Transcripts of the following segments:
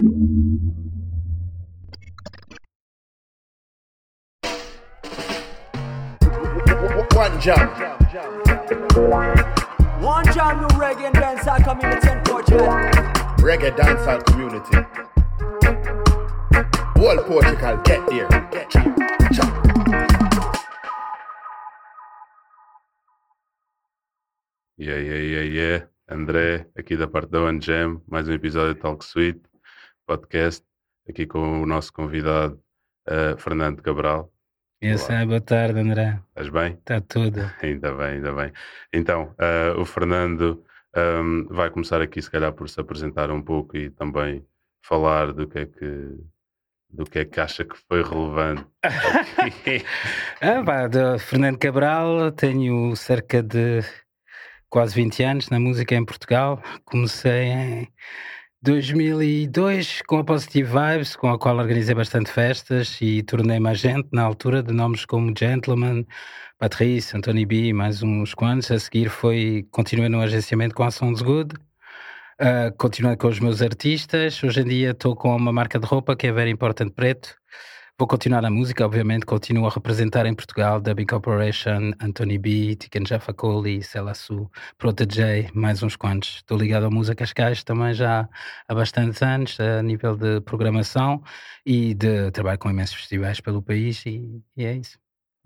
One jam. One jam, no reggae and dancehall community in Portugal. Reggae dancehall community. Whole Portugal, get there. Get. Yeah, yeah, yeah, yeah. André, aqui da parte da One Jam, mais um episódio de Talk Suite, podcast, aqui com o nosso convidado eh, Fernando Cabral. Essa Olá. é boa tarde, André. Estás bem? Está tudo. Ainda bem, ainda bem. Então, eh, o Fernando ehm, vai começar aqui, se calhar, por se apresentar um pouco e também falar do que é que, do que, é que acha que foi relevante. Ah, pá, do Fernando Cabral, tenho cerca de quase 20 anos na música em Portugal. Comecei em 2002 com a Positive Vibes, com a qual organizei bastante festas e tornei-me agente na altura de nomes como Gentleman, Patrice, Anthony B e mais uns quantos. A seguir foi, continuei no agenciamento com a Sounds Good. Uh, continuando com os meus artistas. Hoje em dia estou com uma marca de roupa que é Very Important Preto. Vou continuar na música, obviamente. Continuo a representar em Portugal Dubbing Corporation, Anthony B, Tiken Jaffa Coli, Celassu, Protege, mais uns quantos. Estou ligado à música Cascais também já há bastantes anos, a nível de programação e de trabalho com imensos festivais pelo país e, e é isso.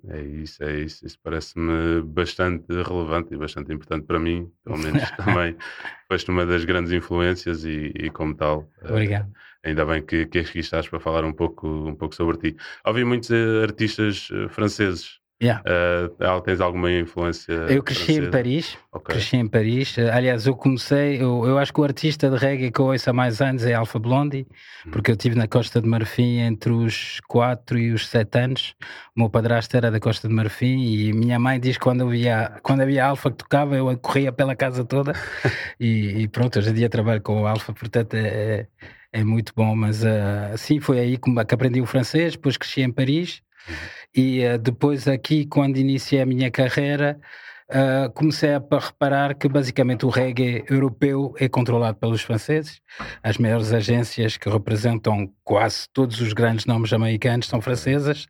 É isso, é isso. Isso parece-me bastante relevante e bastante importante para mim, pelo menos também. Foste uma das grandes influências e, e como tal. eh, Obrigado. Ainda bem que, que aqui estás para falar um pouco, um pouco sobre ti. Ouvi muitos eh, artistas eh, franceses. Yeah. Eh, tens alguma influência? Eu cresci em francesa? Paris, Ok. Cresci em Paris. Aliás, eu comecei, eu, eu acho que o artista de reggae que eu ouço há mais anos é Alpha Blondie, Uhum. porque eu estive na Costa de Marfim entre os 4 e os 7 anos. O meu padrasto era da Costa de Marfim e minha mãe diz que quando havia, quando havia Alpha que tocava, eu corria pela casa toda. e, e pronto, hoje em dia trabalho com o Alpha, portanto é, é, é muito bom. Mas uh, sim, foi aí que, que aprendi o francês, depois cresci em Paris. E uh, depois aqui, quando iniciei a minha carreira, Uh, comecei a pa- reparar que basicamente o reggae europeu é controlado pelos franceses. As maiores agências que representam quase todos os grandes nomes americanos são francesas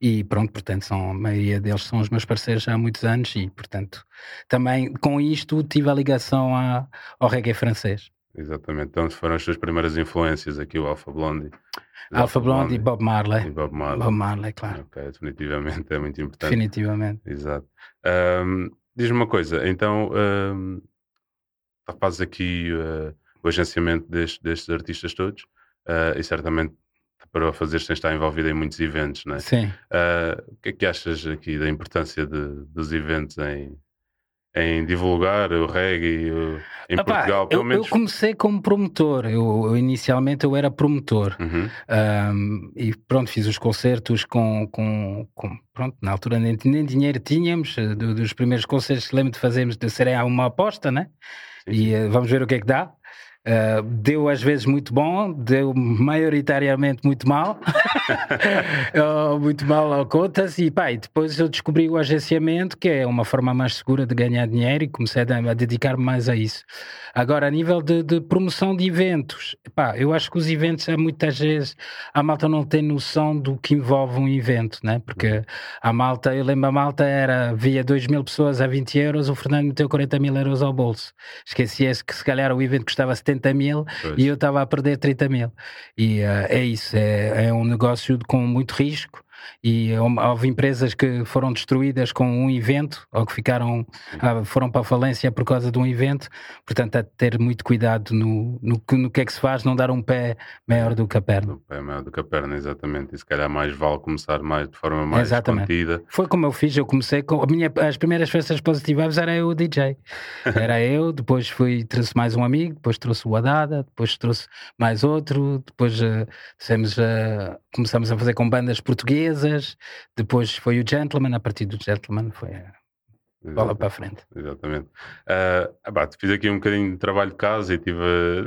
e pronto, portanto, são, a maioria deles são os meus parceiros há muitos anos e, portanto, também com isto tive a ligação a- ao reggae francês. Exatamente. Então foram as tuas primeiras influências aqui, o Alpha Blondie. Alpha Blondy e Bob e Marley. Bob Marley. Bob Marley, claro, Ok, definitivamente é muito importante. definitivamente. Exato. Ahm, Diz-me uma coisa, então ahm, fazes aqui ah, o agenciamento deste- destes artistas todos ah, e certamente para o fazer de estar envolvido em muitos eventos, não é? Sim. Ah, o que é que achas aqui da importância de- dos eventos em, em divulgar o reggae em Epá, Portugal? Pelo eu, menos. eu comecei como promotor. Eu, eu inicialmente eu era promotor. Uhum, Um, e pronto, fiz os concertos com, com, com- pronto, na altura nem, nem dinheiro tínhamos, eh, do- dos primeiros concertos que lembro de fazermos, de serem uma aposta, né? sim, E eh, vamos ver o que é que dá. Uh, deu às vezes muito bom, deu maioritariamente muito mal, Uh, muito mal ao contas. E pá, e depois eu descobri o agenciamento, que é uma forma mais segura de ganhar dinheiro, e comecei a, a dedicar-me mais a isso. Agora, a nível de, de promoção de eventos, pá, eu acho que os eventos, há muitas vezes, a malta não tem noção do que envolve um evento, né? Porque a malta, eu lembro, a malta era, via 2 mil pessoas a 20 euros, o Fernando meteu 40 mil euros ao bolso. Esquecia-se que se calhar o evento custava 70 mil pois. e eu estava a perder 30 mil. E eh, é isso, é, é um negócio com muito risco. E houve- houve empresas que foram destruídas com um evento ou que ficaram, ah, foram para a falência por causa de um evento. Portanto, de ter muito cuidado no, no, que- no que é que se faz, não dar um pé maior do que a perna. Do pé maior do que a perna, exatamente. E se calhar mais vale começar mais, de forma mais Exatamente. contida. Foi como eu fiz, eu comecei com a minha, as primeiras festas positivas era eu o DJ. Era eu, depois fui, trouxe mais um amigo, depois trouxe o Adada, depois trouxe mais outro, depois eh, dissemos, eh, começamos a fazer com bandas portuguesas, depois foi o Gentleman, a partir do Gentleman foi a bola para a frente. Exatamente. Ah, ah, pá, fiz aqui um bocadinho de trabalho de casa e tive,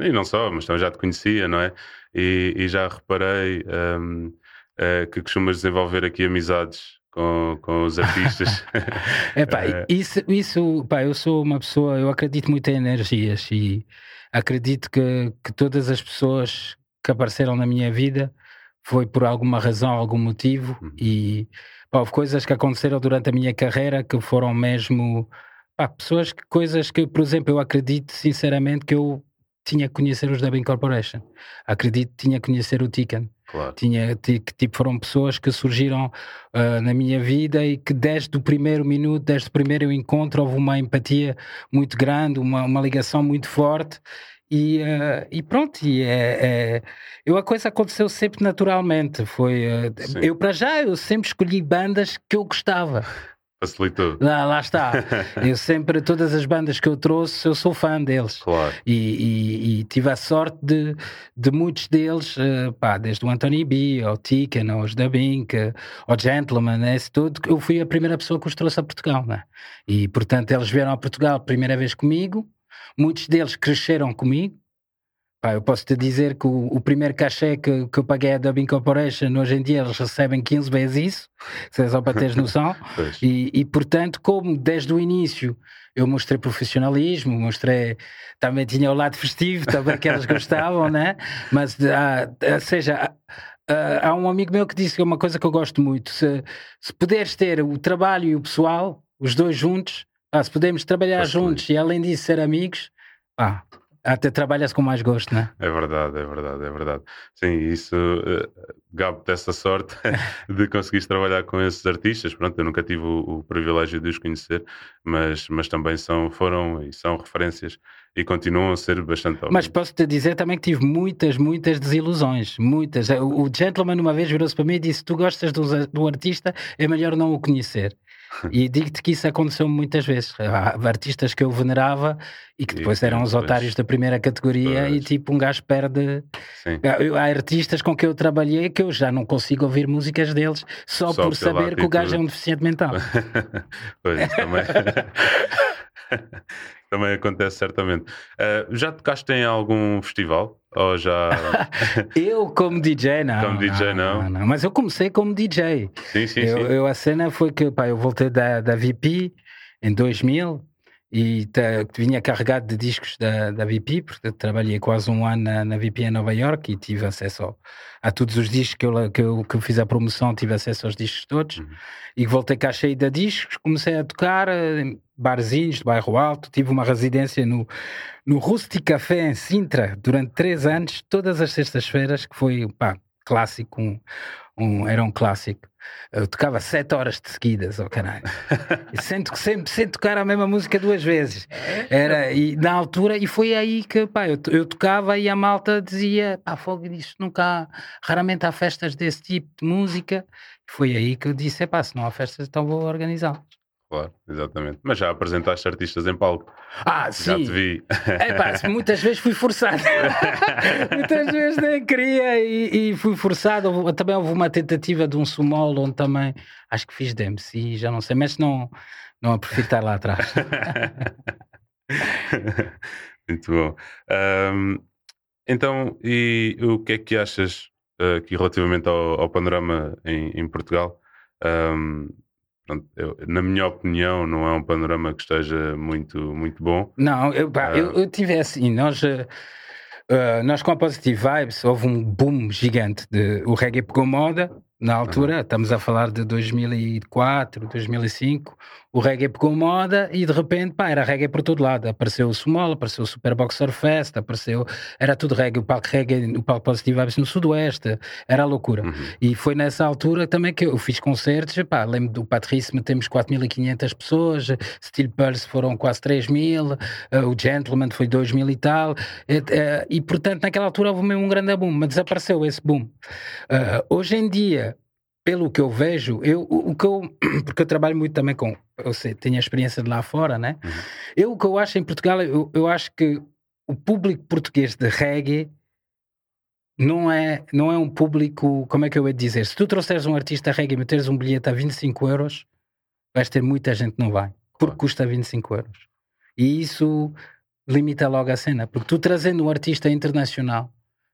e não só, mas também já te conhecia, não é? E, e já reparei ahm, ah, que costumas desenvolver aqui amizades com, com os artistas. Epá, Eh, isso, isso pá, eu sou uma pessoa, eu acredito muito em energias e acredito que, que todas as pessoas que apareceram na minha vida foi por alguma razão, algum motivo Uhum. e pá, houve coisas que aconteceram durante a minha carreira que foram mesmo pá, pessoas que coisas que, por exemplo, eu acredito sinceramente que eu tinha que conhecer os Dubbing Corporation. Acredito que tinha que conhecer o Tican. Claro. Tinha, ti- que tipo, foram pessoas que surgiram ah, na minha vida e que desde o primeiro minuto, desde o primeiro encontro, houve uma empatia muito grande, uma, uma ligação muito forte. E, ah, e pronto, e é, é- eu, a coisa aconteceu sempre naturalmente. Foi, Sim. eu, para já, eu sempre escolhi bandas que eu gostava. Facilitou. Lá, lá está. eu sempre, todas as bandas que eu trouxe, eu sou fã deles. Claro. E, e- e tive a sorte de, de muitos deles, eh, pá, desde o Anthony B, ao Tican, aos Da Bink, ao Gentleman, esse tudo, que eu fui a primeira pessoa que os trouxe a Portugal, né? E portanto eles vieram a Portugal a primeira vez comigo, muitos deles cresceram comigo. Pá, eu posso te dizer que o, o primeiro cachê que, que eu paguei à Dubbing Corporation, hoje em dia eles recebem 15 vezes isso, só para teres noção. E, e, portanto, como desde o início eu mostrei profissionalismo, mostrei também tinha o lado festivo, também que elas gostavam, né? Mas, ah, ou seja, ah, há um amigo meu que disse é uma coisa que eu gosto muito: se, se puderes ter o trabalho e o pessoal, os dois juntos, pá, se pudermos trabalhar juntos e além disso ser amigos, pá, até trabalhas com mais gosto, né? É verdade, é verdade, é verdade. Sim, isso uh, gabo dessa sorte de conseguires trabalhar com esses artistas. Pronto, eu nunca tive o, o privilégio de os conhecer, mas, mas também são, foram e são referências e continuam a ser bastante Mas óbvios. posso te dizer também que tive muitas, muitas desilusões. Muitas. O, o gentleman uma vez virou-se para mim e disse: Tu gostas do, do artista, é melhor não o conhecer. E digo-te que isso aconteceu muitas vezes. Há artistas que eu venerava e que E depois eram os otários da primeira categoria e Pois. tipo um gajo perde. Sim. Há- artistas com que eu trabalhei que eu já não consigo ouvir músicas deles só, Só por saber que o gajo é um deficiente mental. pois, também. também acontece certamente. Uh, já tocaste em algum festival? Ou já. Eu, como DJ, não. Como DJ, não? Mas eu comecei como DJ. sim, sim, eu, sim. eu- a cena foi que pá, eu voltei da, da VP em 2000 e ta- vinha carregado de discos da, da VP, porque eu trabalhei quase um ano na, na VP em Nova York e tive acesso ao- a todos os discos que eu, que, eu, que eu fiz a promoção, tive acesso aos discos todos Uhum. e voltei cá cheio de discos, comecei a tocar eh, barzinhos de bairro alto, tive uma residência no, no Rustic Café em Sintra durante três anos, todas as sextas-feiras, que foi pá, clássico, um, um- era um clássico. Eu tocava sete horas de seguidas, oh caralho. E sem, to- sempre, sem tocar a mesma música duas vezes. Era, e na altura, e foi aí que pá, eu, eu tocava e a malta dizia: pá, fogo disso, nunca há, raramente há festas desse tipo de música. Foi aí que eu disse: pá, se não há festas, então vou organizar. Claro, exatamente. Mas já apresentaste artistas em palco. Ah, Já sim. te vi. É pá, muitas vezes fui forçado. muitas vezes nem queria e, e fui forçado. Também houve uma tentativa de um sumol onde também acho que fiz de MC, já não sei, mas não, não a prefiro estar lá atrás. Muito bom. Ahm, então, e o que é que achas ah, aqui relativamente ao, ao panorama em, em Portugal? Pronto, eu- na minha opinião, não é um panorama que esteja muito, muito bom. Não, eu, pá, Ah. eu, eu tive assim, nós, eh, nós com a Positive Vibes houve um boom gigante. De, o reggae pegou moda na altura, estamos a falar de 2004, 2005. O reggae pegou moda e de repente, pá, era reggae por todo lado. Apareceu o Sumol, apareceu o Super Boxer Fest, apareceu, era tudo reggae, o palco reggae, o palco Positive Vibes no Sudoeste, era a loucura. Uhum. E foi nessa altura também que eu fiz concertos. Pá, lembro do Patrice, metemos 4.500 pessoas, Steel Pulse foram quase 3.000, eh, o Gentleman foi 2.000 e tal. Eh, eh, E portanto, naquela altura houve mesmo um grande boom, mas desapareceu esse boom. Eh, hoje em dia, pelo que eu vejo, eu, o que eu, porque eu trabalho muito também com, eu sei, tenho a experiência de lá fora, né? Uhum. Eu o que eu acho em Portugal, eu, eu acho que o público português de reggae não é, não é um público, como é que eu ia dizer? Se tu trouxeres um artista reggae e meteres um bilhete a 25 euros, vais ter muita gente que não vai, porque custa 25 euros. E isso limita logo a cena, porque tu trazendo um artista internacional,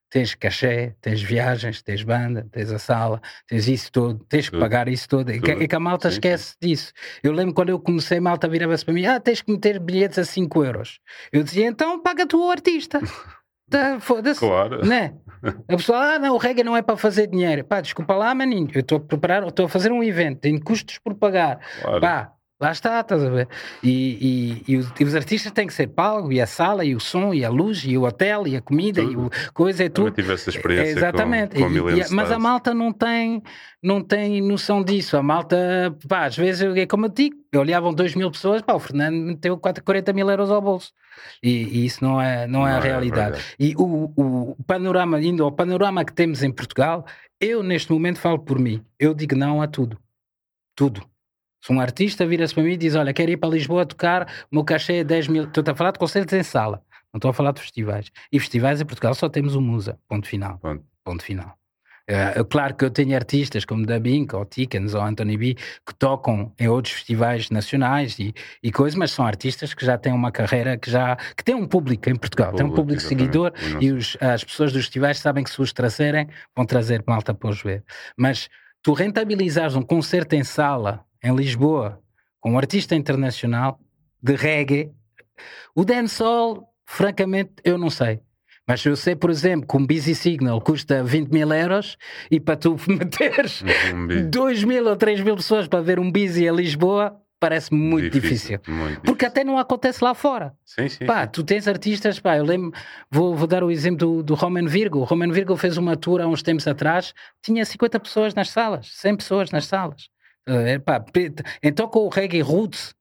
tens cachê, tens viagens, tens banda, tens a sala, tens isso tudo, tens que pagar isso tudo. É que, é que a malta Sim, sim. esquece disso. Eu lembro quando eu comecei, a malta virava-se para mim: ah, tens que meter bilhetes a 5 euros. Eu dizia: então paga tu o artista. Tá, Foda-se. Claro. Né? A pessoa, ah, não, o reggae não é para fazer dinheiro. Pá, desculpa lá, maninho, eu estou a preparar, estou a fazer um evento, tenho custos por pagar. claro. Pá, lá está, estás a ver? E, e, e os, e os artistas têm que ser pagos, e a sala, e o som, e a luz, e o hotel, e a comida, e o coisa, é tudo. tive essa experiência Exatamente. com, com a mas a malta não tem, não tem noção disso. A malta, pá, às vezes, é como eu digo, olhavam 2 mil pessoas, pá, o Fernando meteu 4, 40 mil euros ao bolso. E, isso não é, não é Não a é realidade. verdade. e o, o panorama, indo ao panorama que temos em Portugal, eu neste momento falo por mim. Eu digo não a tudo. Tudo. Se um artista vira-se para mim e diz: Olha, quero ir para Lisboa tocar, o meu cachê é 10 mil. Estou a falar de concertos em sala, não estou a falar de festivais. E festivais em Portugal só temos o Musa, ponto final. Ponto. Ponto final. É, claro que eu tenho artistas como Da Bink, ou Tickens, ou Anthony B, que tocam em outros festivais nacionais e, e coisas, mas são artistas que já têm uma carreira que já que têm um público em Portugal, tem um público seguidor E os- as pessoas dos festivais sabem que se os trazerem vão trazer malta para os ver. Mas tu rentabilizares um concerto em sala em Lisboa com um artista internacional de reggae, o dancehall, francamente, eu não sei. Mas eu sei, por exemplo, que um Busy Signal custa 20 mil euros e para tu meteres Um bi- 2 mil ou 3 mil pessoas para ver um Busy a Lisboa, parece muito difícil. Muito Porque difícil. até não acontece lá fora. Sim, sim. Pá, sim. tu tens artistas, pá, eu lembro, vou, vou dar o exemplo do, do Roman Virgo. O Roman Virgo fez uma tour há uns tempos atrás, tinha 50 pessoas nas salas, 100 pessoas nas salas. Pá, pe- então com o reggae roots,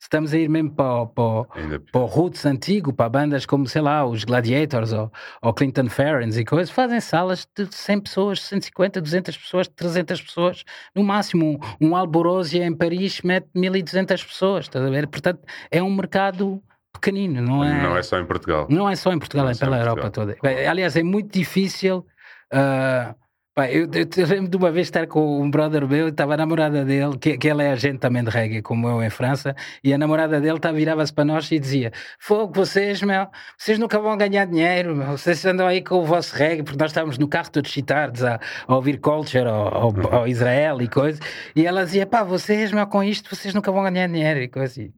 estamos a ir mesmo para, o- para, para o roots antigo, para bandas como, sei lá, os Gladiators ou, ou Clinton Ferrens e coisas, fazem salas de 100 pessoas, 150, 200 pessoas, 300 pessoas, no máximo. Um, um Alborosia em Paris mete 1200 pessoas, estás a ver? Portanto, é um mercado pequenino, não é? Não é só em Portugal. Não é só em Portugal, Não é é pela Europa toda. Bem, Aliás, é muito difícil. ah, pá, eu, eu lembro de uma vez estar com um brother meu, estava a namorada dele, que, que ele é agente também de reggae, como eu em França, e a namorada dele tá, virava-se para nós e dizia: Fogo, vocês, meu, vocês nunca vão ganhar dinheiro, meu, vocês andam aí com o vosso reggae, porque nós estávamos no carro todos chitardos a, a ouvir culture ao, ao, Uhum. ao Israel e coisa, e ela dizia: Pá, vocês, meu, com isto, vocês nunca vão ganhar dinheiro e coisa. E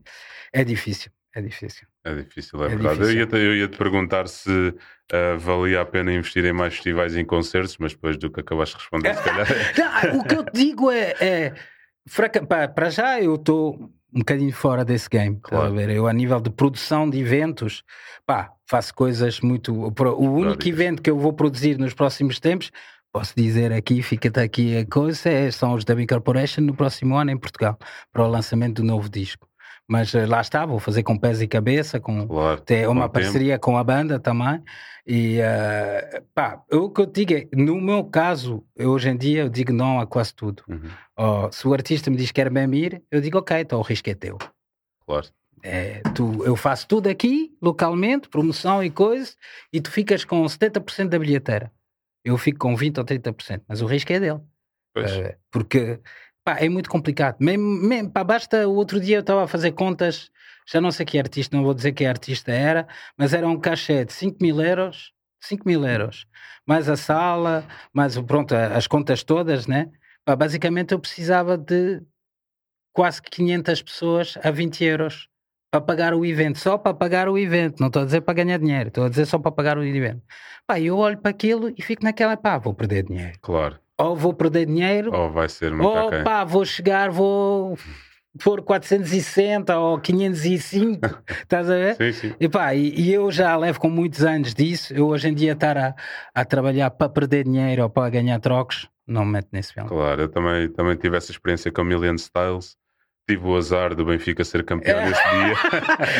é difícil, é difícil. É difícil, é, É verdade. difícil. Eu ia-te eu ia-te perguntar se ah, valia a pena investir em mais festivais e em concertos, mas depois do que acabaste de responder, se calhar. Não, o que eu te digo é, é fraca- pá, para já eu estou um bocadinho fora desse game. Claro. a? Eu, a nível de produção de eventos, pá, faço coisas muito. O único evento que eu vou produzir nos próximos tempos, posso dizer aqui, fica-te aqui a coisa, é- são os da Corporation no próximo ano em Portugal, para o lançamento do novo disco. Mas eh, lá está, vou fazer com pés e cabeça, com, Claro. tem uma o tempo. parceria com a banda também. E eh, pá, o que eu te digo é, no meu caso, eu, hoje em dia, eu digo não a quase tudo. Uhum, Ó, se o artista me diz que quer bem ir, eu digo ok, então o risco é teu. claro. É, tu, eu faço tudo aqui, localmente, promoção e coisa, e tu ficas com 70% da bilheteira. Eu fico com 20% ou 30%, mas o risco é dele. Pois. Eh, porque pá, é muito complicado. Pá, basta o outro dia eu estava a fazer contas, já não sei que artista, não vou dizer que artista era, mas era um cachê de 5 mil euros, 5 mil euros, mais a sala, mais pronto, as contas todas, né? Pá, basicamente eu precisava de quase 500 pessoas a 20 euros para pagar o evento, só para pagar o evento, não estou a dizer para ganhar dinheiro, estou a dizer só para pagar o evento. Pá, eu olho para aquilo e fico naquela, pá, vou perder dinheiro. Claro. Ou vou perder dinheiro, Ou vai ser muito ou aquém. pá, vou chegar, vou pôr 460 ou 505, estás a ver? Sim, sim. E, pá, e, e eu já levo com muitos anos disso, eu hoje em dia estar a, a trabalhar para perder dinheiro ou para ganhar trocos, não me meto nesse filme. Claro, eu também, também tive essa experiência com a Million Styles. Tive o azar do Benfica ser campeão nesse dia.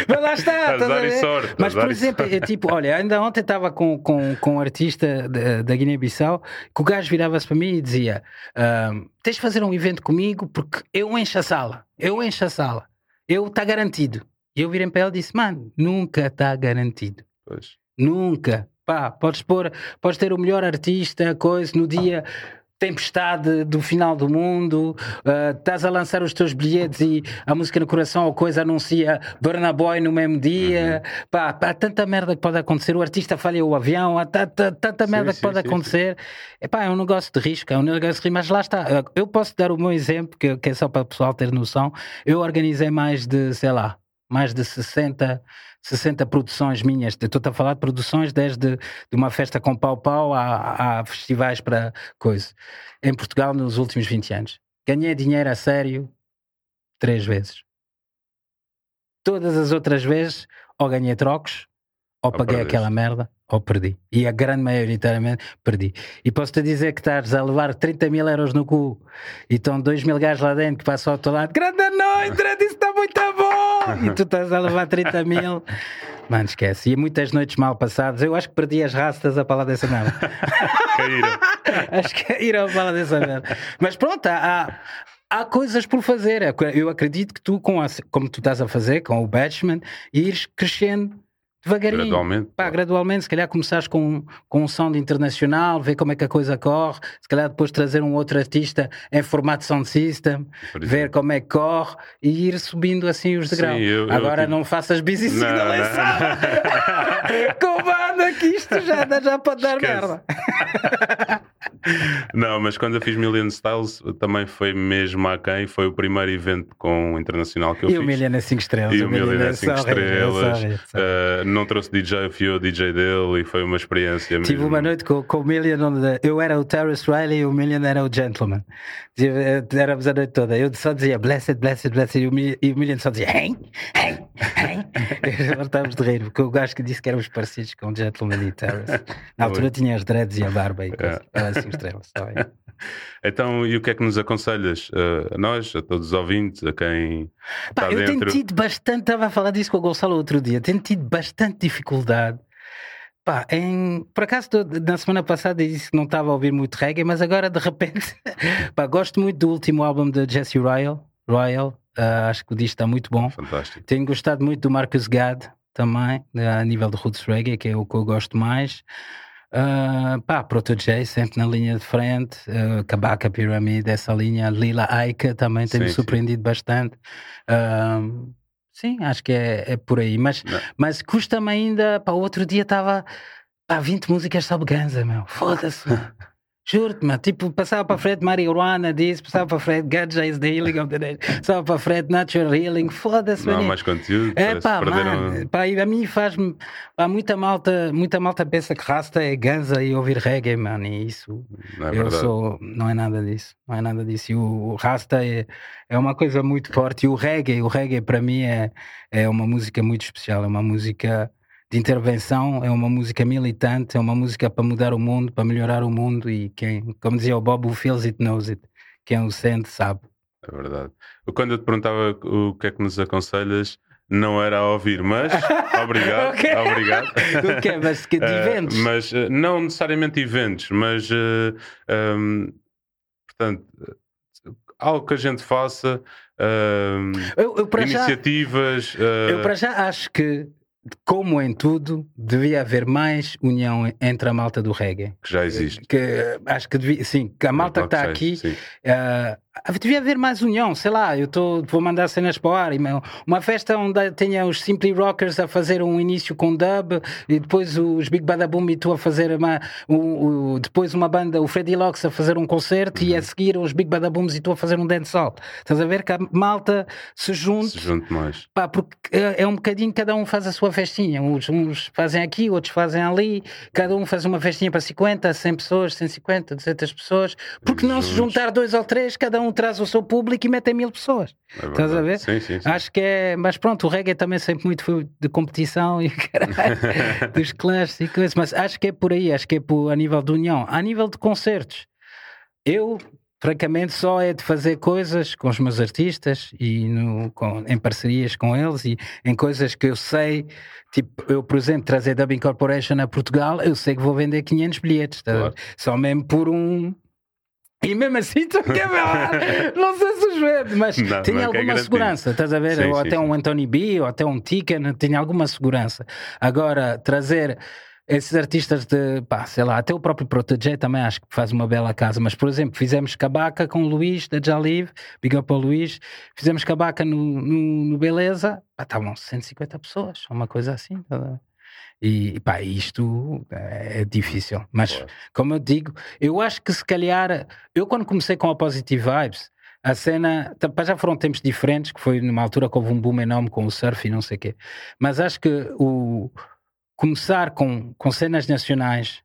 Mas lá está, azar e sorte. Mas, por exemplo, é tipo, olha, ainda ontem estava com, com, com um artista da, da Guiné-Bissau que o gajo virava-se para mim e dizia: "Ahm, Tens de fazer um evento comigo porque eu encho a sala, eu encho a sala, eu está garantido. E eu virei para ele e disse: Mano, nunca está garantido, Pois. nunca. Pá, podes pôr, podes ter o melhor artista, coisa, no dia. Tempestade do final do mundo, ah, estás a lançar os teus bilhetes e a música no coração ou coisa anuncia Burna Boy no mesmo dia. Uhum. Pá, há tanta merda que pode acontecer. O artista falha o avião, há tanta, tanta Sim, merda que sim, pode sim, acontecer. Epá, é um negócio de risco, é um negócio de risco, mas lá está. Eu posso dar o meu exemplo, que, que é só para o pessoal ter noção. Eu organizei mais de, sei lá, mais de 60, 60 produções minhas. Estou a falar de produções desde de uma festa com pau-pau a, a festivais para coisa. Em Portugal nos últimos 20 anos. Ganhei dinheiro a sério três vezes. Todas as outras vezes ou ganhei trocos, ou Ou paguei aquela merda, ou perdi. E a grande maioritariamente perdi. E posso-te dizer que estás a levar 30 mil euros no cu e estão 2 mil gajos lá dentro que passam ao teu lado. Grande noite, grande, isso está muito! E tu estás a levar 30 mil. Mano, esquece. E muitas noites mal passadas. Eu acho que perdi as rastas a falar dessa merda. Caíram. Acho que ir ao bala dessa merda. Mas pronto, há, há coisas por fazer. Eu acredito que tu, com a- como tu estás a fazer com o Batchman, ires crescendo devagarinho. Gradualmente. Pá, gradualmente, se calhar começares com, com um sound internacional, ver como é que a coisa corre, se calhar depois trazer um outro artista em formato sound system, ver como é que corre e ir subindo assim os degraus. Sim, eu- eu Agora tive- não faças busy Não, signal em sala. Com banda que isto já, dá- já pode dar Esquece. merda. Não, mas quando eu fiz Million Styles também foi mesmo a quem foi o primeiro evento com internacional que eu E fiz. o Million é 5 estrelas. E o Million é 5 só horrível, estrelas. Não trouxe DJ, fui eu o DJ dele e foi uma experiência Tive mesmo. uma noite com, com o Million onde eu era o Terrace Riley e o Million era o Gentleman. Eh, Éramos a noite toda. Eu só dizia blessed, blessed, blessed e o, Mi- e o Million só dizia hein, hein, hein. Estávamos de rir porque o gajo que disse que éramos parecidos com o Gentleman e o Terrace. Na altura tinha as dreads e a barba e coisa. Era 5 estrelas. tá bem. Então, e o que é que nos aconselhas uh, a nós, a todos os ouvintes, a quem Pá, está eu tenho dentro? tido bastante, estava a falar disso com o Gonçalo outro dia, tenho tido bastante dificuldade. Pá, em, por acaso, na semana passada disse que não estava a ouvir muito reggae, mas agora de repente, pá, gosto muito do último álbum de Jesse Royal. Royal ah, acho que o disco está muito bom. Fantástico. Tenho gostado muito do Marcus Gad também, a nível de Roots Reggae, que é o que eu gosto mais. Uh, pá, Proto J, sempre na linha de frente. Uh, Kabaka Pyramid, essa linha. Lila Aika também tem-me Sim, sim. surpreendido bastante. Uh, sim, acho que é, é por aí. Mas, Não. mas custa-me ainda. Pá, o outro dia estava. Pá, 20 músicas sobre Ganza, meu. Foda-se. Juro-te, mano. Tipo, passava para frente marihuana, disse, passava para frente Ganja is the healing of the nation. Passava para frente natural healing. Foda-se, Não há mais conteúdo. É pá, mano, pá, a mim faz-me. Pá, muita malta, muita malta pensa que rasta é ganza e ouvir reggae, mano, e isso. Não é eu verdade. sou. Não é nada disso. Não é nada disso. E o, o rasta é, é uma coisa muito forte. E o reggae, o reggae para mim é, é uma música muito especial. É uma música de intervenção, é uma música militante, é uma música para mudar o mundo, para melhorar o mundo. E quem, como dizia o Bob, who feels it knows it. Quem o sente sabe. É verdade. Quando eu te perguntava o que é que nos aconselhas, não era a ouvir, mas obrigado, Ok. obrigado. O quê? Mas que de Eh, eventos? mas eh, não necessariamente eventos, mas eh, ehm, portanto, algo que a gente faça, ehm, eu, eu já. iniciativas. eh, Eu para já acho que, como em tudo, devia haver mais união entre a malta do reggae. que já existe. Que acho que devia, sim, que a malta que está aqui sim. Ah, devia haver mais união, sei lá, eu tô, vou mandar cenas para o ar. Uma festa onde tenha os Simply Rockers a fazer um início com dub e depois os Big Bada Boom e tu a fazer uma, o- o- depois uma banda, o Freddy Locks a fazer um concerto Uhum. e a seguir os Big Bada Booms e tu a fazer um dancehall. Estás a ver que a malta se junte Se junte mais. Pá, porque é é um bocadinho, cada um faz a sua festinha. Uns, uns fazem aqui, outros fazem ali. Cada um faz uma festinha para 50, 100 pessoas, 150, 200 pessoas. Porque não se juntar dois ou três, cada um traz o seu público e mete mil pessoas. É Estás a ver? Sim, sim, sim. Acho que é. Mas pronto, o reggae também sempre muito foi de competição e caralho, dos classes e coisas. Mas acho que é por aí, acho que é por, a nível de união. A nível de concertos, eu. Francamente, só é de fazer coisas com os meus artistas e no- com- em parcerias com eles e em coisas que eu sei, tipo, eu, por exemplo, trazer Dubbing Corporation a Portugal, eu sei que vou vender 500 bilhetes, tá? Claro. só mesmo por um. E mesmo assim, ver lá? Não sei se os vende, mas Não, tinha é é alguma garantido. segurança, estás a ver? Sim, ou sim, até sim. um Anthony B, ou até um Tican, tinha alguma segurança. Agora, trazer esses artistas de, pá, sei lá, até o próprio Protege também acho que faz uma bela casa, mas por exemplo, fizemos Cabaca com o Luís da Jalive, big up ao Luís, fizemos Cabaca no, no, no Beleza, pá, estavam 150 pessoas, uma coisa assim, tá a ver? E pá, isto é difícil, mas Claro. como eu digo, eu acho que se calhar, eu quando comecei com a Positive Vibes, a cena. tá, Já foram tempos diferentes, que foi numa altura que houve um boom enorme com o surf e não sei o quê. Mas acho que o começar com, com cenas nacionais,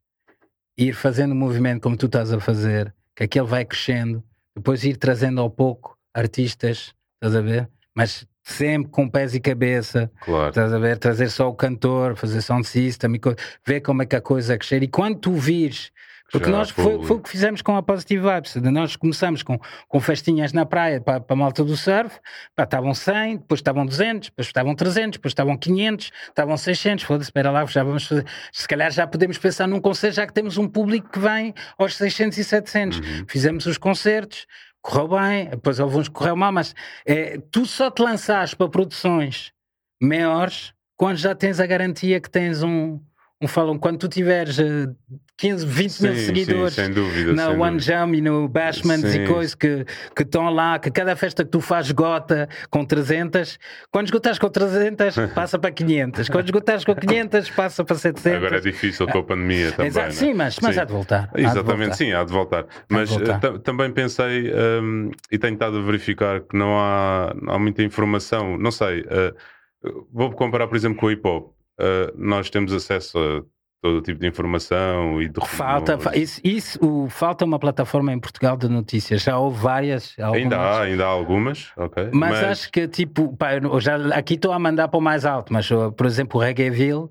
ir fazendo um movimento como tu estás a fazer, que aquele vai crescendo, depois ir trazendo ao pouco artistas, estás a ver? Mas sempre com pés e cabeça, Claro. Estás a ver? Trazer só o cantor, fazer sound system, e co- ver como é que a coisa crescer. E quando tu vires, porque Já nós foi, foi o que fizemos com a Positive Vibes. Nós começamos com, com festinhas na praia para, para a malta do surf, pá, estavam 100, depois estavam 200, depois estavam 300, depois estavam 500, estavam 600. Foda-se, espera lá, já vamos fazer. Se calhar já podemos pensar num concerto, já que temos um público que vem aos 600 e 700. Uhum. Fizemos os concertos, correu bem, depois houve uns que correu mal, mas é, tu só te lançaste para produções maiores quando já tens a garantia que tens um, um follow. Quando tu tiveres eh, 15, 20 mil Sim, seguidores sim, dúvida. na sem One dúvida. Jam e no Bashmans Sim. e coisas que que estão lá, que cada festa que tu fazes esgota com 300, quando esgotares com 300 passa para 500, quando esgotares com 500 passa para 700. Agora é difícil com a pandemia também. Exato, né? sim, mas, mas Sim. há de voltar. há de Exatamente, voltar. sim, há de voltar. Mas voltar. eh, ta- também pensei um, e tenho estado a verificar que não há, não há muita informação. Não sei, eh, vou comparar, por exemplo, com o hip hop. Eh, nós temos acesso a todo tipo de informação e de Falta, isso, isso, o- falta uma plataforma em Portugal de notícias. Já houve várias. Ainda algumas. há, ainda há algumas, ok. Mas, acho que, tipo, pá, já, aqui estou a mandar para o mais alto, mas, uh, por exemplo, o Reggaeville,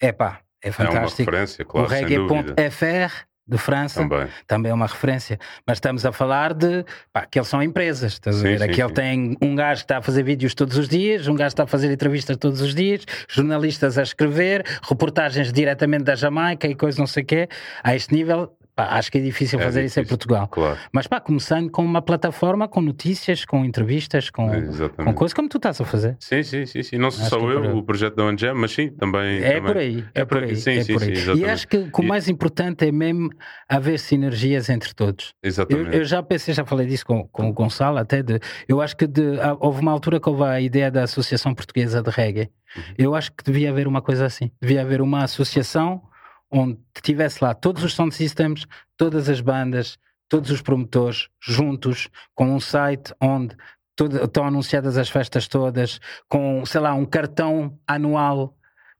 é pá, é é uma fantástico. referência, o claro, dúvida. Reggae.fr de França Também. também é uma referência. Mas estamos a falar de pá, que eles são empresas. Estás a Sim, ver? sim, Aqui ele sim. tem um gajo que está a fazer vídeos todos os dias, um gajo que está a fazer entrevistas todos os dias, jornalistas a escrever, reportagens diretamente da Jamaica e coisas não sei o quê. A este nível, pá, acho que é difícil É fazer isso em difícil, Portugal. Claro, Mas pá, começando com uma plataforma com notícias, com entrevistas, com, com coisas como tu estás a fazer. Sim, sim, sim, sim. Não Acho só é eu, aí. o projeto da One Jam, mas sim, também. É também. por aí, é, É por aí. sim, é sim, por sim, aí. e acho que, o mais importante é mesmo haver sinergias entre todos. Eu, Exatamente. eu já pensei, já falei disso com, com o Gonçalo, até de. Eu acho que de, houve uma altura que houve a ideia da Associação Portuguesa de Reggae. Uhum. Eu acho que devia haver uma coisa assim. Devia haver uma associação onde tivesse lá todos os sound systems, todas as bandas, todos os promotores juntos, com um site onde todo- estão anunciadas as festas todas, com, sei lá, um cartão anual.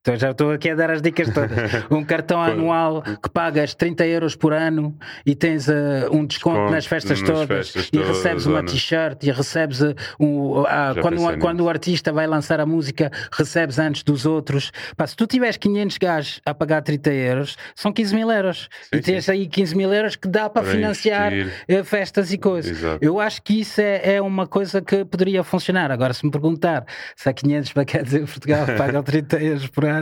Então já estou aqui a dar as dicas todas. Um cartão anual que pagas 30 euros por ano e tens eh, um desconto Desconto nas festas nas todas festas e todas, recebes uma t-shirt e recebes eh, um, Já quando, quando o artista vai lançar a música, recebes antes dos outros. Pá, se tu tiveres 500 gajos a pagar 30 euros, são 15 mil euros. Sim, e tens aí 15 mil euros que dá para, Para financiar investir. eh, festas e coisas. Exato. Eu acho que isso é, é uma coisa que poderia funcionar. Agora, se me perguntar se há 500 para quer dizer Portugal pagam 30 euros por ano,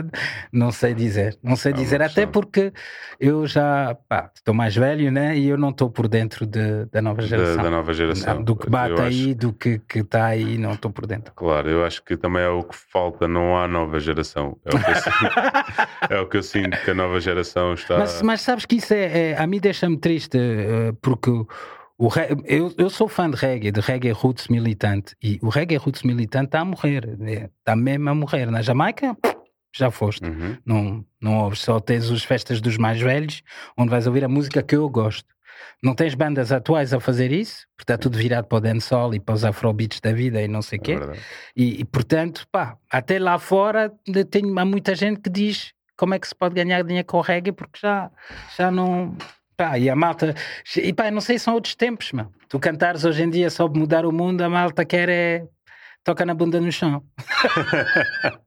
não sei dizer. Não sei uma dizer, até questão. porque eu já pá, estou mais velho, né? E eu não estou por dentro de- da nova Da, geração. da nova geração. Do que Eu bate acho- aí, do que está aí, não estou por dentro. Claro, eu acho que também é o que falta, não há nova geração. É o que eu sinto, é o que, eu sinto que a nova geração está. Mas, mas sabes que isso é, é- a mim deixa-me triste, eh, porque o, eu, eu sou fã de reggae, de reggae roots militante, e o reggae roots militante está a morrer, né? está mesmo a morrer. Na Jamaica, já foste. Uhum. Não, não ouves, só tens as festas dos mais velhos, onde vais ouvir a música que eu gosto. Não tens bandas atuais a fazer isso, porque está tudo virado para o dancehall e para os afrobeats da vida e não sei o É quê. verdade. E, e, portanto, pá, até lá fora tenho, há muita gente que diz como é que se pode ganhar dinheiro com reggae, porque já, já não. Pá, e a malta. E pá, não sei, são outros tempos, meu. Tu cantares hoje em dia sobre mudar o mundo, a malta quer é. Toca na bunda no chão.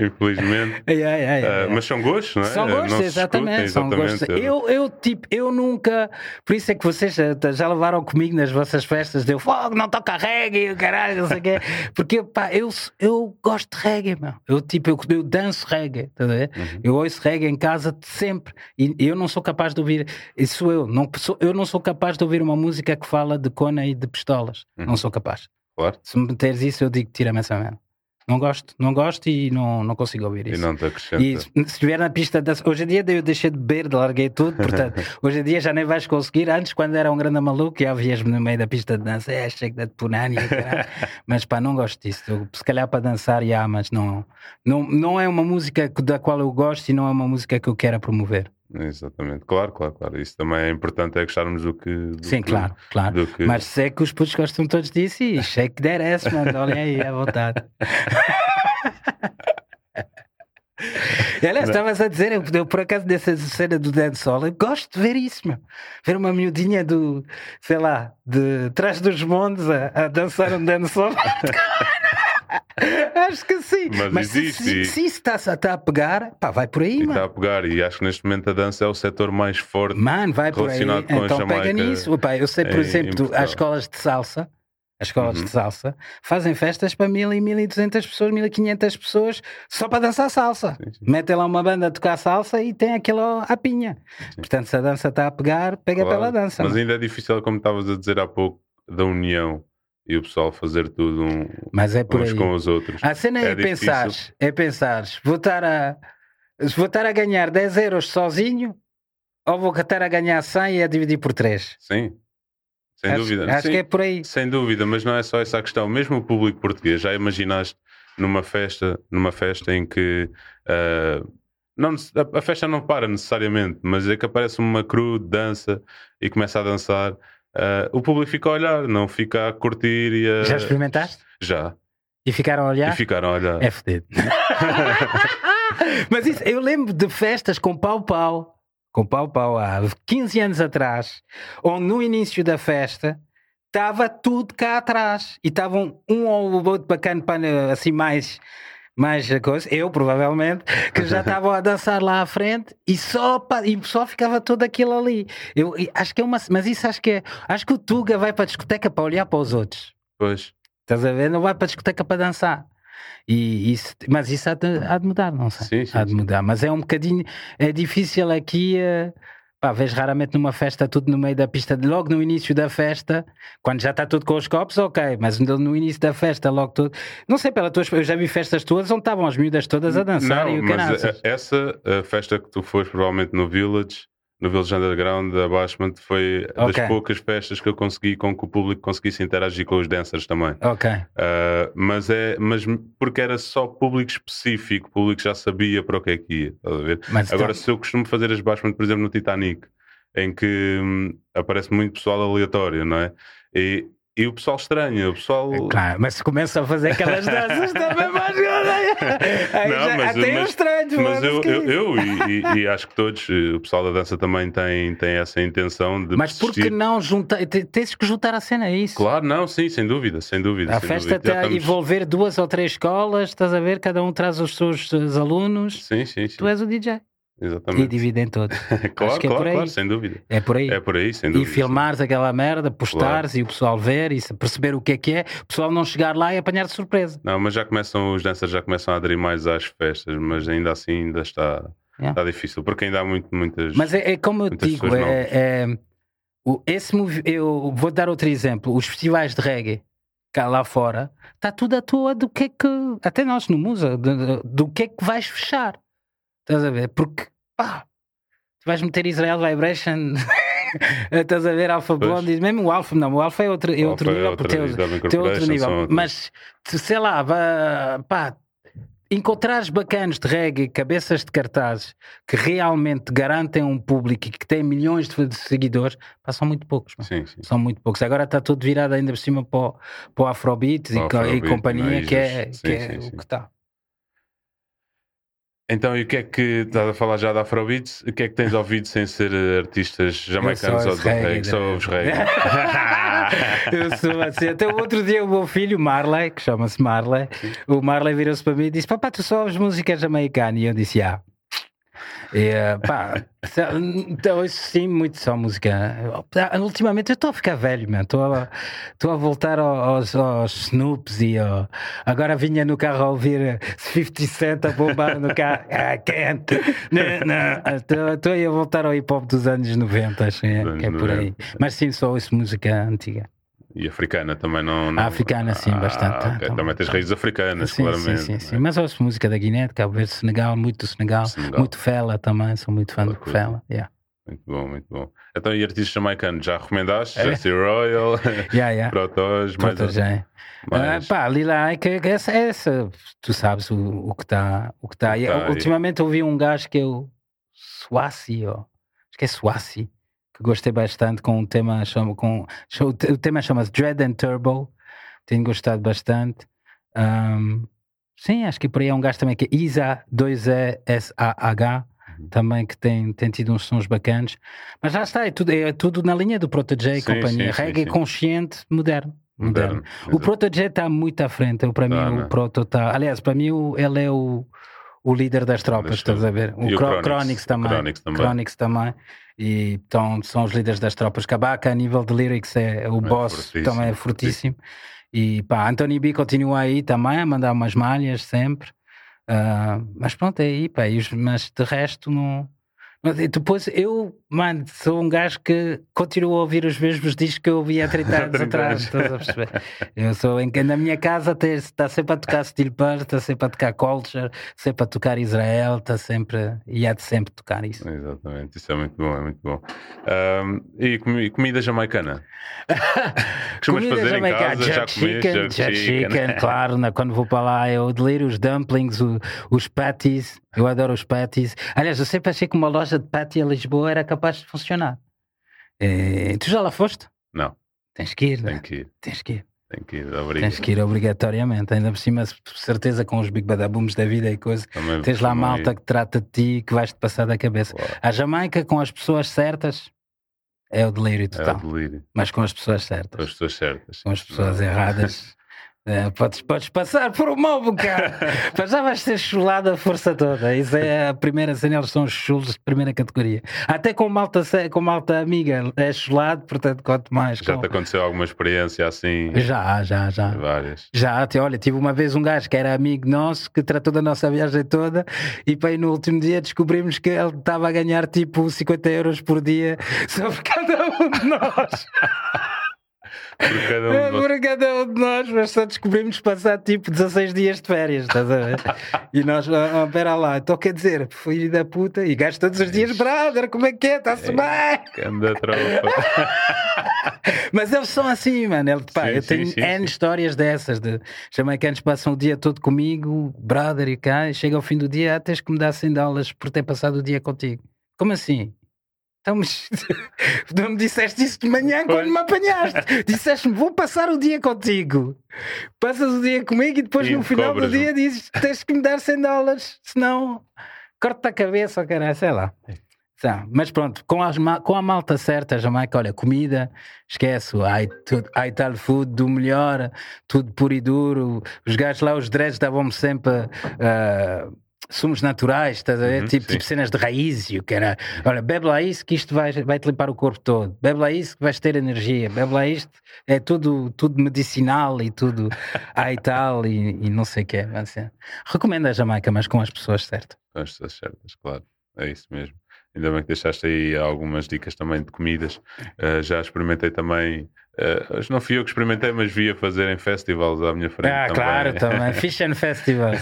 Infelizmente. Ai, ai, ai, Ah, ai. mas são gostos, não é? São gostos, exatamente. discutem, São gostos. exatamente. Eu, eu, tipo, eu nunca. Por isso é que vocês já, já levaram comigo nas vossas festas. Deu fogo, não toca reggae, caralho, não sei o quê. Porque, pá, eu, eu gosto de reggae, meu. Eu, tipo, eu, eu danço reggae, tá? Uhum. Eu ouço reggae em casa sempre. E eu não sou capaz de ouvir. Isso eu. Não, sou, eu não sou capaz de ouvir uma música que fala de cona e de pistolas. Uhum. Não sou capaz. Claro. Se me meteres isso, eu digo, tira-me essa merda. Não gosto, não gosto e não, não consigo ouvir E isso. não te acrescenta. E se estiver na pista de dança, hoje em dia eu deixei de beber, larguei tudo, portanto, hoje em dia já nem vais conseguir. Antes, quando era um grande maluco, já vias-me no meio da pista de dança, é, chega de caralho. mas pá, não gosto disso. Eu, se calhar para dançar, já, mas não, não, não é uma música da qual eu gosto e não é uma música que eu quero promover. Exatamente, claro, claro, claro. Isso também é importante, é gostarmos do que. do Sim, que- claro, claro. que- Mas sei que os putos gostam todos disso e shake that ass, mano. Olhem aí, à vontade. E, aliás, estavas a dizer, eu, eu, por acaso dessa cena do dancehall, eu gosto de ver isso, meu. Ver uma miudinha do, sei lá, de trás dos montes a, a dançar um dancehall. Acho que sim. Mas se, existe se, se isso está tá a pegar, pá, vai por aí, E mano. está a pegar, e acho que neste momento a dança é o setor mais forte. Mano, vai por aí. Então pega nisso. Opa, eu sei, por em- exemplo, as escolas de salsa, as escolas Uhum. de salsa, fazem festas para mil e mil e duzentas pessoas, mil e quinhentas pessoas, só para dançar salsa. Sim, sim. Metem lá uma banda a tocar salsa e tem aquilo à pinha. Portanto, se a dança está a pegar, pega Claro. pela dança. Mas ainda é difícil, como estavas a dizer há pouco, da união e o pessoal fazer tudo um- Mas é por uns aí. com os outros. A cena é, É difícil. pensares, é pensares, vou estar a, vou estar a ganhar 10 euros sozinho ou vou estar a ganhar 100 e a dividir por 3? Sim, sem acho, dúvida. Acho Sim, que é por aí. Sem dúvida, mas não é só essa a questão. Mesmo o público português, já imaginaste numa festa, numa festa em que ah, não, a, a festa não para necessariamente, mas é que aparece uma cru, dança e começa a dançar. Ah, o público fica a olhar, não fica a curtir e a... Já experimentaste? Já. E ficaram a olhar? E ficaram a olhar. É fedido. Mas isso, eu lembro de festas com pau-pau, com pau-pau há 15 anos atrás, onde no início da festa estava tudo cá atrás e estavam um ou outro bacana para assim mais. Mais coisa, eu provavelmente, que já estavam a dançar lá à frente e só, e só ficava tudo aquilo ali. Eu acho que é uma. Mas isso acho que é. Acho que o Tuga vai para a discoteca para olhar para os outros. Pois. Estás a ver? Não vai para a discoteca para dançar. E isso, mas isso há de, há de mudar, não sei. Sim, sim, há de mudar. Mas é um bocadinho. É difícil aqui. eh, pá, vês raramente numa festa tudo no meio da pista, logo no início da festa, quando já está tudo com os copos, ok, mas no, início da festa, logo tudo. Não sei, pela tua eu já vi festas tuas onde estavam as miúdas todas a dançar Não, e o mas a- essa a festa que tu foste provavelmente no Village, no Village Underground, da Bashment, foi Ok. das poucas festas que eu consegui com que o público conseguisse interagir com os dancers também. Ok, Ah, mas é mas porque era só público específico, o público já sabia para o que é que ia, estás a ver? mas Agora, então- se eu costumo fazer as Bashment, por exemplo, no Titanic, em que hum, aparece muito pessoal aleatório, não é? E, e o pessoal estranha, o pessoal. É Claro, mas se começa a fazer aquelas danças também mais Aí Não, já, mas- até mas- os estranhos, Mas eu, é eu, eu e, e- acho que todos, eh, o pessoal da dança também tem, tem essa intenção de Mas por que persistir. não juntar? te- Tens que juntar a cena, é isso. Claro, não, sim, sem dúvida, sem dúvida. A sem festa dúvida. Está a envolver duas ou três escolas, estás a ver? Cada um traz os seus os alunos. Sim, sim, sim. Tu és o DJ. E Exatamente. dividem todos. claro, acho que é claro, por aí. claro, sem dúvida. É por aí. É por aí, sem e dúvida. filmares aquela merda, postares e o pessoal ver e perceber o que é que é, o pessoal não chegar lá e apanhar de surpresa. Não, mas já começam, os dancers já começam a aderir mais às festas, mas ainda assim ainda está, Yeah. está difícil, porque ainda há muito, muitas. Mas é, é como eu digo, é, é- esse eu vou dar outro exemplo. Os festivais de reggae cá lá fora, está tudo à toa do que é que, até nós no Musa, do, do que é que vais fechar. Estás a ver? Porque, pá, tu vais meter Israel Vibration, estás a ver Alpha Pois. Mesmo o Alpha, não, o Alpha é outro, é outro é nível, tem, e Dublin tem outro nível. Mas, sei lá, vá, pá, encontrares bacanos de reggae, cabeças de cartazes que realmente garantem um público e que têm milhões de seguidores, pá, são muito poucos. Sim, sim. São muito poucos. Agora está tudo virado ainda por cima para o, para o Afrobeats Para e, co- e Afrobeat, companhia, não é? que é, Sim, que é o que está. Então, e o que é que estás a falar já da Afrobeats? O que é que tens ouvido sem ser eh, artistas jamaicanos ou de reggae? Só né? os reggae. Eu sou assim. Até o outro dia o meu filho, Marley, que chama-se Marley, o Marley virou-se para mim e disse: Papá, tu só ouves música jamaicana? E eu disse: Ah. E, eh, pá, então ouço sim muito só música. Ah, Ultimamente eu estou a ficar velho. Estou a, estou a voltar ao- aos, aos Snoops e ao- agora vinha no carro a ouvir 50 Cent a bombar no carro. I can't. Estou- a voltar ao hip hop dos anos 90, acho que é, é por aí. 90. Mas sim, só ouço música antiga. E africana também não. não... A africana, sim, bastante. ok. Também. Também tens raízes africanas, Sim, claramente. sim, sim, sim. não é? Mas ouço música da Guiné, de Cabo Verde, Senegal, muito do Senegal, Senegal. muito Fela também, sou muito fã do Aquela coisa. Fela. Yeah. Muito bom, muito bom. Então, e artistas jamaicanos? Já recomendaste? É. Jesse Royal, Yeah, yeah. Protos, mais. Protege. mais... Ah, pá, Lila que que essa, essa, tu sabes o, o que está. O que tá. Tá ultimamente ouvi um gajo que eu ou, acho que é Swazi, que gostei bastante com um tema, chama, com, o tema chama-se Dread and Turbo, tenho gostado bastante. Um, sim, acho que por aí é um gajo também que é Isa 2ESAH, Uhum. também que tem, tem tido uns sons bacanas. Mas lá está, é tudo, é tudo na linha do Proto J e companhia. sim, Reggae sim. consciente, moderno. moderno. Moderno. O Proto J está muito à frente. Eu, para Tá, mim, né? o Proto está. Aliás, para mim, o- ele é o, o líder das tropas, estás a ver? O, Cro- Chronix. Também. Chronix também. Chronix também. E então são os líderes das tropas. Kabaka, a nível de lyrics, é, é o boss, fortíssimo, também é fortíssimo. E pá, Anthony B continua aí também a mandar umas malhas sempre. Ah, mas pronto, é aí, pá. Os- mas de resto não. Mas Depois eu, mano, sou um gajo que continuo a ouvir os mesmos discos que eu ouvi há 30 anos 30 atrás. Estás a perceber? Eu sou em, na minha casa está sempre a tocar Steel Pulse, está sempre a tocar Culture, sempre a tocar Israel, está sempre e há de sempre tocar isso. Exatamente, isso é muito bom, é muito bom. Ahm, e comi- comida jamaicana? Costumas Comida fazer em jamaicana, casa? Já jerk comeste? chicken, chicken? chicken, claro, né? quando vou para lá eu deliro os dumplings, os patties, eu adoro os patties. Aliás, eu sempre achei que uma loja de patty em Lisboa era capaz de funcionar. Eh, tu já lá foste? Não, Tens que ir, né? tenho que ir, tens que ir. tenho que ir, obrigado. Tens que ir obrigatoriamente, ainda por cima, certeza, com os big badabooms da vida e coisa. Também Tens lá malta ir. que trata de ti que vais-te passar da cabeça. A Jamaica, com as pessoas certas, é o delírio É total. o delírio, Mas com as pessoas com certas. as pessoas certas. com as pessoas erradas. eh, podes, podes passar por um mau bocado, mas já vais ser chulado a força toda. Isso é a primeira cena, eles são os chulos de primeira categoria. Até com malta, com malta amiga é chulado, portanto, quanto mais. Já com- te aconteceu alguma experiência assim? Já, já, já. Várias. Já, até, olha, tive uma vez um gajo que era amigo nosso que tratou da nossa viagem toda e aí no último dia descobrimos que ele estava a ganhar tipo 50 euros por dia sobre cada um de nós. Por cada um É de vocês. por cada um de nós, mas só descobrimos passar tipo 16 dias de férias, estás a ver? E nós, ah, ah, pera lá, então quer dizer, filho da puta, e gasto todos os dias, brother, como é que é? Está-se bem? Anda tropa. Mas eles são assim, mano. Ele, pá, Sim, eu sim, tenho sim, N histórias dessas de jamaicanos passam o dia todo comigo, brother, e cá, e chega ao fim do dia, ah, tens que me dar 100 dólares por ter passado o dia contigo. Como assim? Então, mas não me disseste isso de manhã quando Pois. me apanhaste. Disseste-me, vou passar o dia contigo. Passas o dia comigo e depois E no final do dia dizes tens que me dar 100 dólares, senão corta a cabeça, cara, sei lá. Tá, Mas pronto, com, as com a malta certa, a Jamaica, olha, comida, esquece, tudo- Ital Food do melhor, tudo puro e duro. Os gajos lá, os dreads davam-me sempre ah, sumos naturais, estás a ver? Uhum, tipo, tipo cenas de raiz e o que era. Olha, bebe lá isso que isto vai, vai te limpar o corpo todo. Bebe lá isso que vais ter energia. Bebe lá isto, é tudo, tudo medicinal e tudo ai tal e, e não sei o que é. Mas, é. Recomendo a Jamaica, mas com as pessoas certas. Com as pessoas certas, claro. É isso mesmo. Ainda bem que deixaste aí algumas dicas também de comidas. Uh, já experimentei também. Uh, não fui eu que experimentei, mas vi a fazer em festivals à minha frente. Ah, também. claro, também. Fish and Festivals.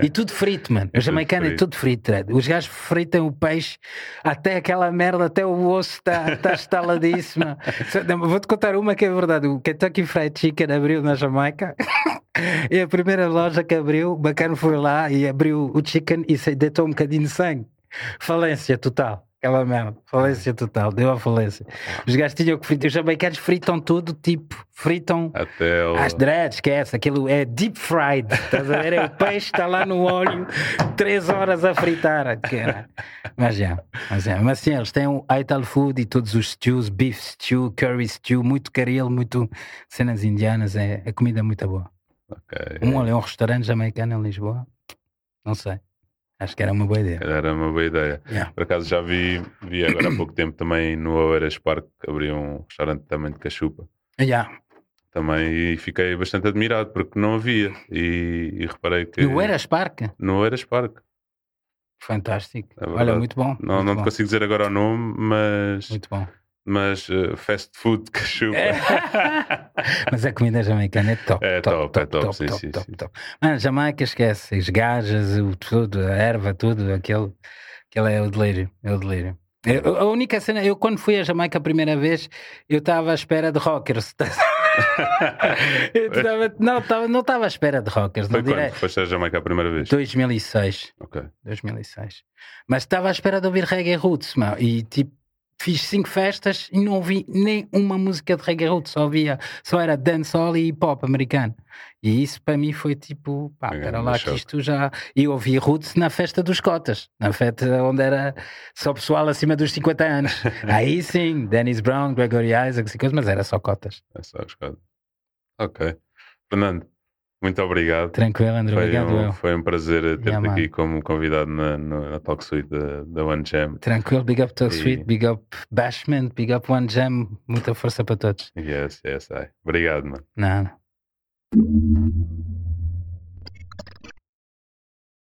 E tudo frito, mano. O jamaicano é tudo frito. Red. Os gajos fritam o peixe até aquela merda, até o osso está tá estaladíssimo. Vou-te contar uma que é verdade. O Kentucky Fried Chicken abriu na Jamaica. E a primeira loja que abriu, o bacana foi lá e abriu o chicken e deitou um bocadinho de sangue. Falência total. Aquela merda. Falência total. Deu a falência. Os gajos tinham que fritar. Os jamaicanos fritam tudo, tipo, fritam Até o... as dreads, que é essa, aquilo é deep fried, estás a ver? É o peixe está lá no óleo, três horas a fritar. cara. Mas já, mas já. Mas sim, eles têm o Ital Food e todos os stews, beef stew, curry stew, muito caril, muito cenas indianas, é, é comida muito boa. Ok. Um ali é um restaurante jamaicano em Lisboa, não sei, acho que era uma boa ideia. Era uma boa ideia. Yeah. Por acaso já vi, vi agora há pouco tempo também no Oeiras Park, abriu um restaurante também de cachupa. Yeah. Também e fiquei bastante admirado porque não havia. E, e reparei que. No Eras Park, No Oeiras Park. fantástico. É Olha, muito bom. Não, muito não bom, te consigo dizer agora o nome, mas. Muito bom. Mas uh, fast food de cachupa. Mas a comida jamaicana é top. É top, é top, sim, sim, sim. top. Mano, Jamaica esquece, as gajas, o tudo, a erva, tudo, aquele, aquele é o delírio, é o delírio. Eu- a única cena, eu quando fui a Jamaica a primeira vez, eu estava à espera de rockers. Eu tava- não estava não tava à espera de rockers, Foi não direi. quando? Foste a Jamaica a primeira vez? 2006. Ok. 2006. Mas estava à espera de ouvir reggae roots, meu. E tipo, fiz cinco festas e não ouvi nem uma música de reggae roots, só ouvia, só era dancehall e hip hop americano. E isso para mim foi tipo, pá, espera grande lá que isto já. E eu ouvi roots na festa dos cotas, na festa onde era só pessoal acima dos 50 anos. Aí sim, Dennis Brown, Gregory Isaacs e coisas, mas era só cotas. É só as coisas. Ok. Fernando, muito obrigado. Tranquilo, André, Foi obrigado um, eu. foi um prazer ter-te Yeah, aqui como convidado na, na Talk Suite da, da One Jam. Tranquilo, big up Talk E- Sweet, big up Bashment, big up One Jam, muita força para todos. Yes, yes, ai. Obrigado, mano. Nada.